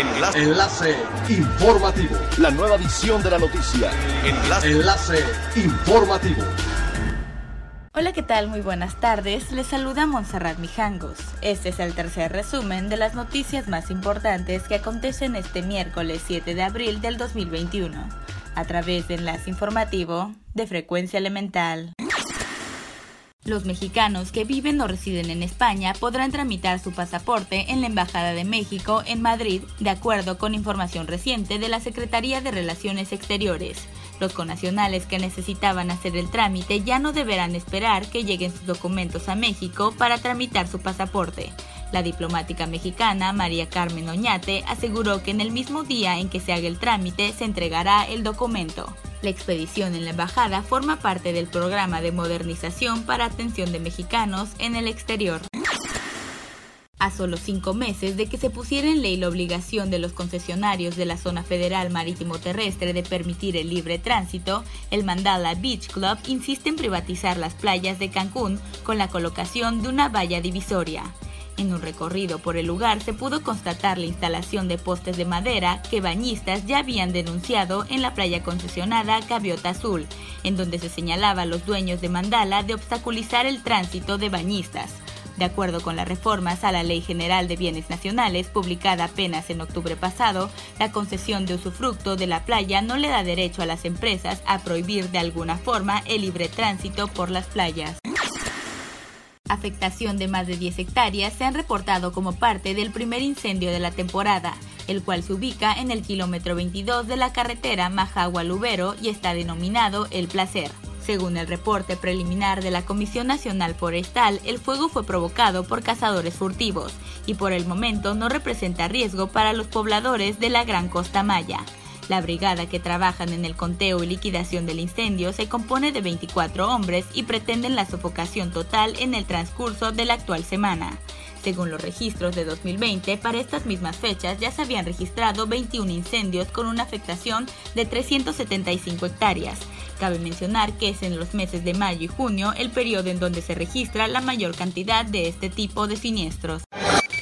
Enlace. Enlace informativo. La nueva edición de la noticia. Enlace. Enlace informativo. Hola, ¿qué tal? Muy buenas tardes. Les saluda Montserrat Mijangos. Este es el tercer resumen de las noticias más importantes que acontecen este miércoles 7 de abril del 2021, a través de Enlace Informativo de Frecuencia Elemental. Los mexicanos que viven o residen en España podrán tramitar su pasaporte en la Embajada de México en Madrid, de acuerdo con información reciente de la Secretaría de Relaciones Exteriores. Los conacionales que necesitaban hacer el trámite ya no deberán esperar que lleguen sus documentos a México para tramitar su pasaporte. La diplomática mexicana María Carmen Oñate aseguró que en el mismo día en que se haga el trámite se entregará el documento. La expedición en la embajada forma parte del programa de modernización para atención de mexicanos en el exterior. A solo cinco meses de que se pusiera en ley la obligación de los concesionarios de la zona federal marítimo terrestre de permitir el libre tránsito, el Mandala Beach Club insiste en privatizar las playas de Cancún con la colocación de una valla divisoria. En un recorrido por el lugar se pudo constatar la instalación de postes de madera que bañistas ya habían denunciado en la playa concesionada Gaviota Azul, en donde se señalaba a los dueños de Mandala de obstaculizar el tránsito de bañistas. De acuerdo con las reformas a la Ley General de Bienes Nacionales, publicada apenas en octubre pasado, la concesión de usufructo de la playa no le da derecho a las empresas a prohibir de alguna forma el libre tránsito por las playas afectación de más de 10 hectáreas se han reportado como parte del primer incendio de la temporada, el cual se ubica en el kilómetro 22 de la carretera Majagua-Lubero y está denominado El Placer. Según el reporte preliminar de la Comisión Nacional Forestal, el fuego fue provocado por cazadores furtivos y por el momento no representa riesgo para los pobladores de la Gran Costa Maya. La brigada que trabajan en el conteo y liquidación del incendio se compone de 24 hombres y pretenden la sofocación total en el transcurso de la actual semana. Según los registros de 2020, para estas mismas fechas ya se habían registrado 21 incendios con una afectación de 375 hectáreas. Cabe mencionar que es en los meses de mayo y junio el periodo en donde se registra la mayor cantidad de este tipo de siniestros.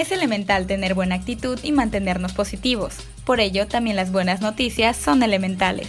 Es elemental tener buena actitud y mantenernos positivos. Por ello, también las buenas noticias son elementales.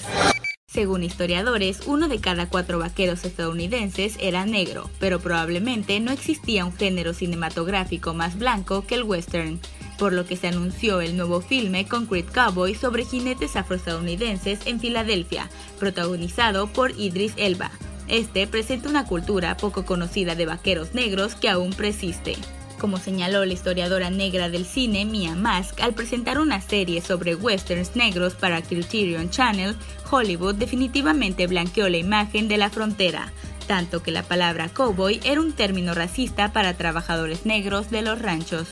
Según historiadores, uno de cada cuatro vaqueros estadounidenses era negro, pero probablemente no existía un género cinematográfico más blanco que el western, por lo que se anunció el nuevo filme Concrete Cowboy sobre jinetes afroestadounidenses en Filadelfia, protagonizado por Idris Elba. Este presenta una cultura poco conocida de vaqueros negros que aún persiste como señaló la historiadora negra del cine Mia Mask al presentar una serie sobre westerns negros para Criterion Channel, Hollywood definitivamente blanqueó la imagen de la frontera, tanto que la palabra cowboy era un término racista para trabajadores negros de los ranchos.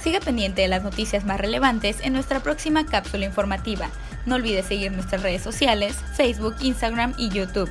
Siga pendiente de las noticias más relevantes en nuestra próxima cápsula informativa. No olvides seguir nuestras redes sociales, Facebook, Instagram y YouTube.